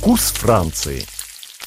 Вкус Франции.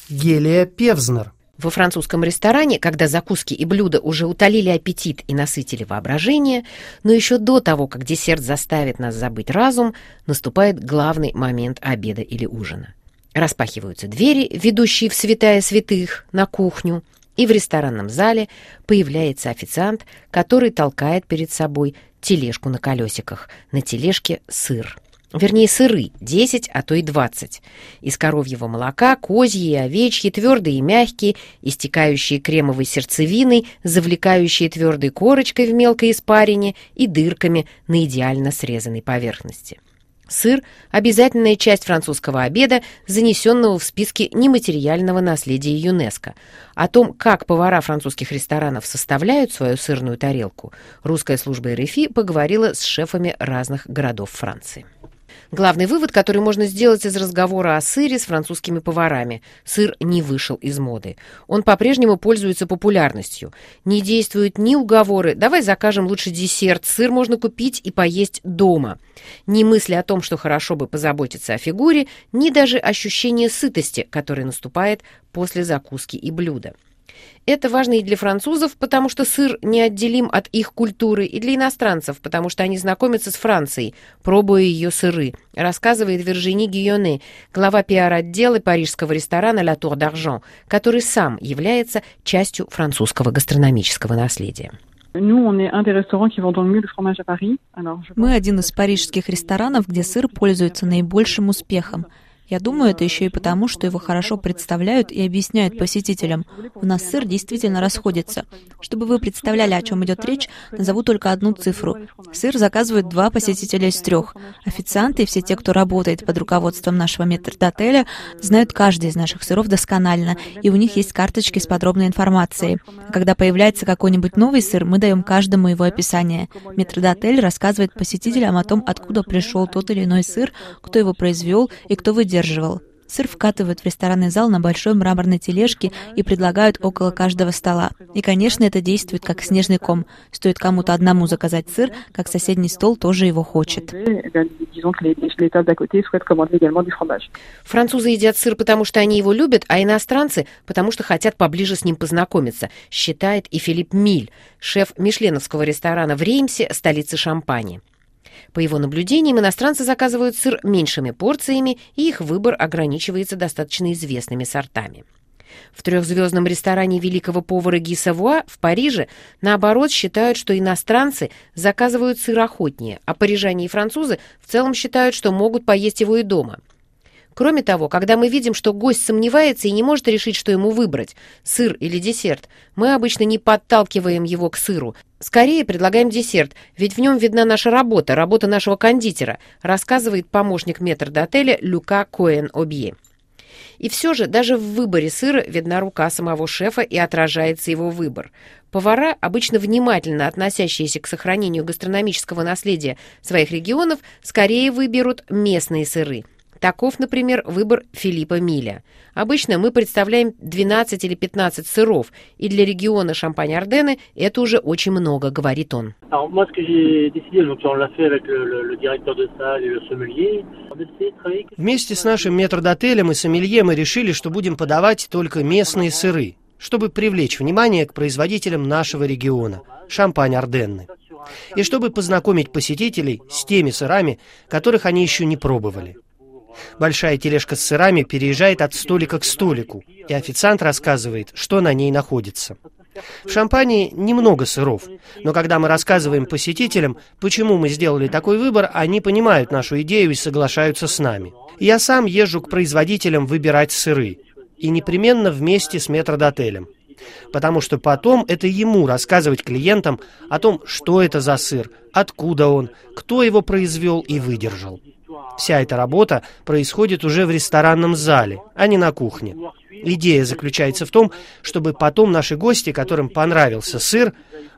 Гелия Певзнер. Во французском ресторане, когда закуски и блюда уже утолили аппетит и насытили воображение, но еще до того, как десерт заставит нас забыть разум, наступает главный момент обеда или ужина. Распахиваются двери, ведущие в святая святых, на кухню, и в ресторанном зале появляется официант, который толкает перед собой тележку на колесиках. На тележке сыр. Вернее, сыры, 10, а то и 20. Из коровьего молока, козьи и овечьи, твердые и мягкие, истекающие кремовой сердцевиной, завлекающие твердой корочкой в мелкой испарине и дырками на идеально срезанной поверхности. Сыр – обязательная часть французского обеда, занесенного в списки нематериального наследия ЮНЕСКО. О том, как повара французских ресторанов составляют свою сырную тарелку, русская служба РФИ поговорила с шефами разных городов Франции. Главный вывод, который можно сделать из разговора о сыре с французскими поварами. Сыр не вышел из моды. Он по-прежнему пользуется популярностью. Не действуют ни уговоры «давай закажем лучше десерт, сыр можно купить и поесть дома». Ни мысли о том, что хорошо бы позаботиться о фигуре, ни даже ощущение сытости, которое наступает после закуски и блюда. Это важно и для французов, потому что сыр неотделим от их культуры, и для иностранцев, потому что они знакомятся с Францией, пробуя ее сыры, рассказывает Виржини Гийоне, глава пиар-отдела парижского ресторана «La Tour d'Argent», который сам является частью французского гастрономического наследия. Мы один из парижских ресторанов, где сыр пользуется наибольшим успехом – я думаю, это еще и потому, что его хорошо представляют и объясняют посетителям. У нас сыр действительно расходится. Чтобы вы представляли, о чем идет речь, назову только одну цифру. Сыр заказывают два посетителя из трех. Официанты и все те, кто работает под руководством нашего метрдотеля, знают каждый из наших сыров досконально, и у них есть карточки с подробной информацией. А когда появляется какой-нибудь новый сыр, мы даем каждому его описание. Метрдотель рассказывает посетителям о том, откуда пришел тот или иной сыр, кто его произвел и кто выделил поддерживал. Сыр вкатывают в ресторанный зал на большой мраморной тележке и предлагают около каждого стола. И, конечно, это действует как снежный ком. Стоит кому-то одному заказать сыр, как соседний стол тоже его хочет. Французы едят сыр, потому что они его любят, а иностранцы, потому что хотят поближе с ним познакомиться, считает и Филипп Миль, шеф мишленовского ресторана в Реймсе, столице Шампани. По его наблюдениям, иностранцы заказывают сыр меньшими порциями, и их выбор ограничивается достаточно известными сортами. В трехзвездном ресторане великого повара Ги Савуа в Париже, наоборот, считают, что иностранцы заказывают сыр охотнее, а парижане и французы в целом считают, что могут поесть его и дома – Кроме того, когда мы видим, что гость сомневается и не может решить, что ему выбрать, сыр или десерт, мы обычно не подталкиваем его к сыру. Скорее предлагаем десерт, ведь в нем видна наша работа, работа нашего кондитера, рассказывает помощник метрдотеля Люка Коэн-Обье. И все же даже в выборе сыра видна рука самого шефа и отражается его выбор. Повара, обычно внимательно относящиеся к сохранению гастрономического наследия своих регионов, скорее выберут местные сыры – Таков, например, выбор Филиппа Миля. Обычно мы представляем 12 или 15 сыров, и для региона Шампань-Арденны это уже очень много, говорит он. Вместе с нашим метрдотелем и сомелье мы решили, что будем подавать только местные сыры, чтобы привлечь внимание к производителям нашего региона – Шампань-Арденны. И чтобы познакомить посетителей с теми сырами, которых они еще не пробовали. Большая тележка с сырами переезжает от столика к столику, и официант рассказывает, что на ней находится. В Шампании немного сыров, но когда мы рассказываем посетителям, почему мы сделали такой выбор, они понимают нашу идею и соглашаются с нами. Я сам езжу к производителям выбирать сыры, и непременно вместе с метродотелем. Потому что потом это ему рассказывать клиентам о том, что это за сыр, откуда он, кто его произвел и выдержал. Вся эта работа происходит уже в ресторанном зале, а не на кухне. Идея заключается в том, чтобы потом наши гости, которым понравился сыр,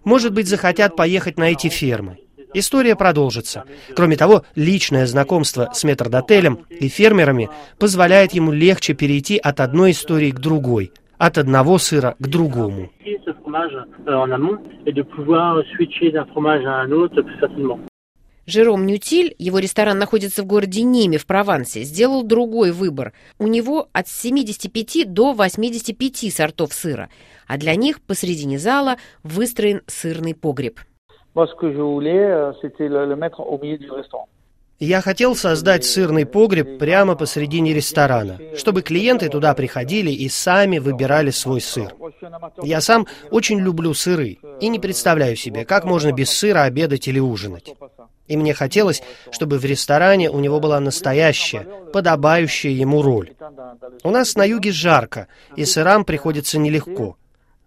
может быть, захотят поехать на эти фермы. История продолжится. Кроме того, личное знакомство с метрдотелем и фермерами позволяет ему легче перейти от одной истории к другой, от одного сыра к другому. Жером Нютиль, его ресторан находится в городе Ниме в Провансе, сделал другой выбор. У него от 75 до 85 сортов сыра, а для них посредине зала выстроен сырный погреб. Я хотел создать сырный погреб прямо посредине ресторана, чтобы клиенты туда приходили и сами выбирали свой сыр. Я сам очень люблю сыры и не представляю себе, как можно без сыра обедать или ужинать. И мне хотелось, чтобы в ресторане у него была настоящая, подобающая ему роль. У нас на юге жарко, и сырам приходится нелегко.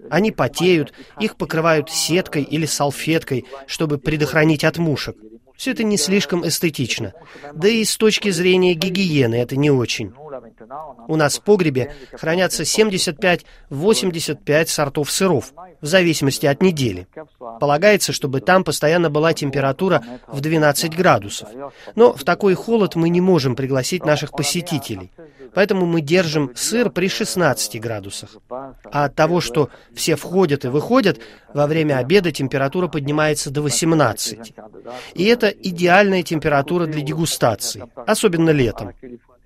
Они потеют, их покрывают сеткой или салфеткой, чтобы предохранить от мушек. Все это не слишком эстетично. Да и с точки зрения гигиены это не очень. У нас в погребе хранятся 75-85 сортов сыров, в зависимости от недели. Полагается, чтобы там постоянно была температура в 12 градусов. Но в такой холод мы не можем пригласить наших посетителей. Поэтому мы держим сыр при 16 градусах. А от того, что все входят и выходят, во время обеда температура поднимается до 18. И это идеальная температура для дегустации, особенно летом.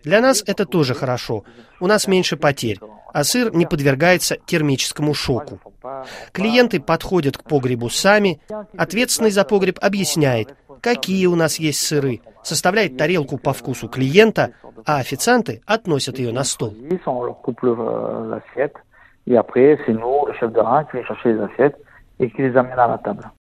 Для нас это тоже хорошо. У нас меньше потерь, а сыр не подвергается термическому шоку. Клиенты подходят к погребу сами, ответственный за погреб объясняет, какие у нас есть сыры, составляет тарелку по вкусу клиента, а официанты относят ее на стол.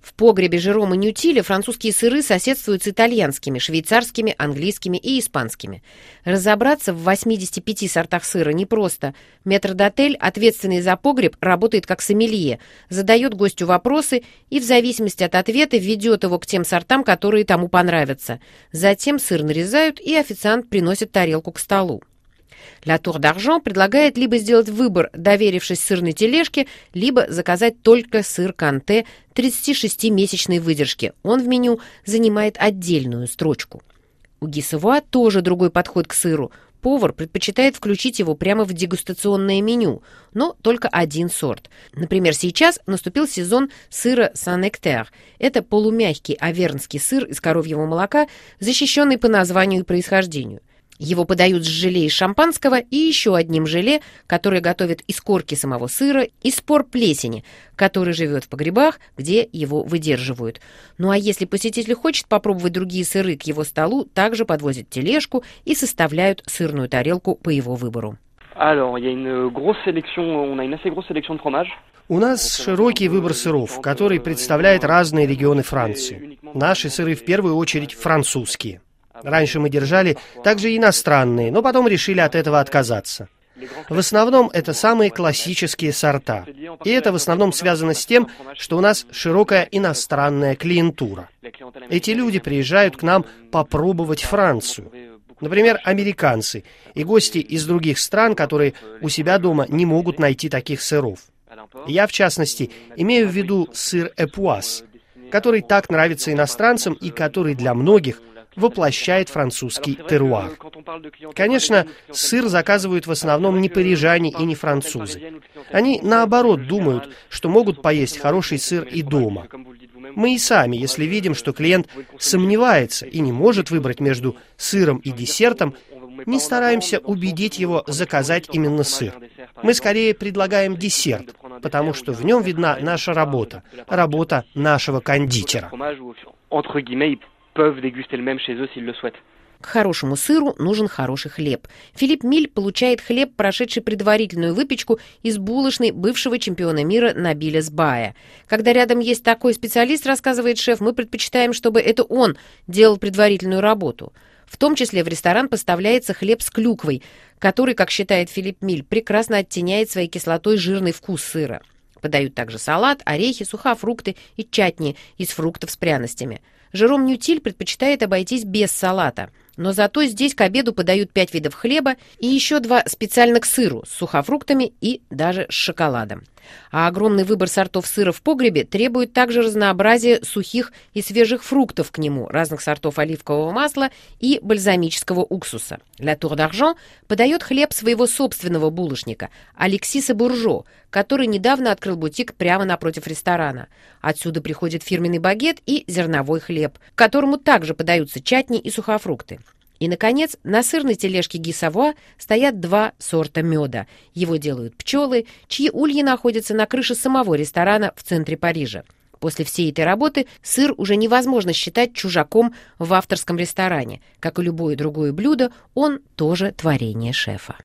В погребе Жерома Нютиля французские сыры соседствуют с итальянскими, швейцарскими, английскими и испанскими. Разобраться в 85 сортах сыра непросто. Метрдотель, ответственный за погреб, работает как сомелье, задает гостю вопросы и в зависимости от ответа ведет его к тем сортам, которые тому понравятся. Затем сыр нарезают и официант приносит тарелку к столу. Ля Тур d'Argent предлагает либо сделать выбор, доверившись сырной тележке, либо заказать только сыр Канте 36-месячной выдержки. Он в меню занимает отдельную строчку. У Гисовуа тоже другой подход к сыру. Повар предпочитает включить его прямо в дегустационное меню, но только один сорт. Например, сейчас наступил сезон сыра Сан-Эктер. Это полумягкий авернский сыр из коровьего молока, защищенный по названию и происхождению – его подают с желе из шампанского и еще одним желе, которое готовят из корки самого сыра и спор плесени, который живет в погребах, где его выдерживают. Ну а если посетитель хочет попробовать другие сыры к его столу, также подвозят тележку и составляют сырную тарелку по его выбору. У нас широкий выбор сыров, который представляет разные регионы Франции. Наши сыры в первую очередь французские. Раньше мы держали также иностранные, но потом решили от этого отказаться. В основном это самые классические сорта. И это в основном связано с тем, что у нас широкая иностранная клиентура. Эти люди приезжают к нам попробовать Францию. Например, американцы и гости из других стран, которые у себя дома не могут найти таких сыров. Я, в частности, имею в виду сыр эпуас, который так нравится иностранцам и который для многих – воплощает французский теруар. Конечно, сыр заказывают в основном не парижане и не французы. Они, наоборот, думают, что могут поесть хороший сыр и дома. Мы и сами, если видим, что клиент сомневается и не может выбрать между сыром и десертом, не стараемся убедить его заказать именно сыр. Мы скорее предлагаем десерт, потому что в нем видна наша работа, работа нашего кондитера peuvent déguster le même chez eux s'ils le souhaitent. К хорошему сыру нужен хороший хлеб. Филипп Миль получает хлеб, прошедший предварительную выпечку из булочной бывшего чемпиона мира Набиля Сбая. Когда рядом есть такой специалист, рассказывает шеф, мы предпочитаем, чтобы это он делал предварительную работу. В том числе в ресторан поставляется хлеб с клюквой, который, как считает Филипп Миль, прекрасно оттеняет своей кислотой жирный вкус сыра. Подают также салат, орехи, сухофрукты и чатни из фруктов с пряностями – Жером Нютиль предпочитает обойтись без салата. Но зато здесь к обеду подают пять видов хлеба и еще два специально к сыру с сухофруктами и даже с шоколадом. А огромный выбор сортов сыра в погребе требует также разнообразия сухих и свежих фруктов к нему, разных сортов оливкового масла и бальзамического уксуса. Для Tour d'Argent подает хлеб своего собственного булочника Алексиса Буржо, который недавно открыл бутик прямо напротив ресторана. Отсюда приходит фирменный багет и зерновой хлеб, к которому также подаются чатни и сухофрукты. И, наконец, на сырной тележке Гисавуа стоят два сорта меда. Его делают пчелы, чьи ульи находятся на крыше самого ресторана в центре Парижа. После всей этой работы сыр уже невозможно считать чужаком в авторском ресторане. Как и любое другое блюдо, он тоже творение шефа.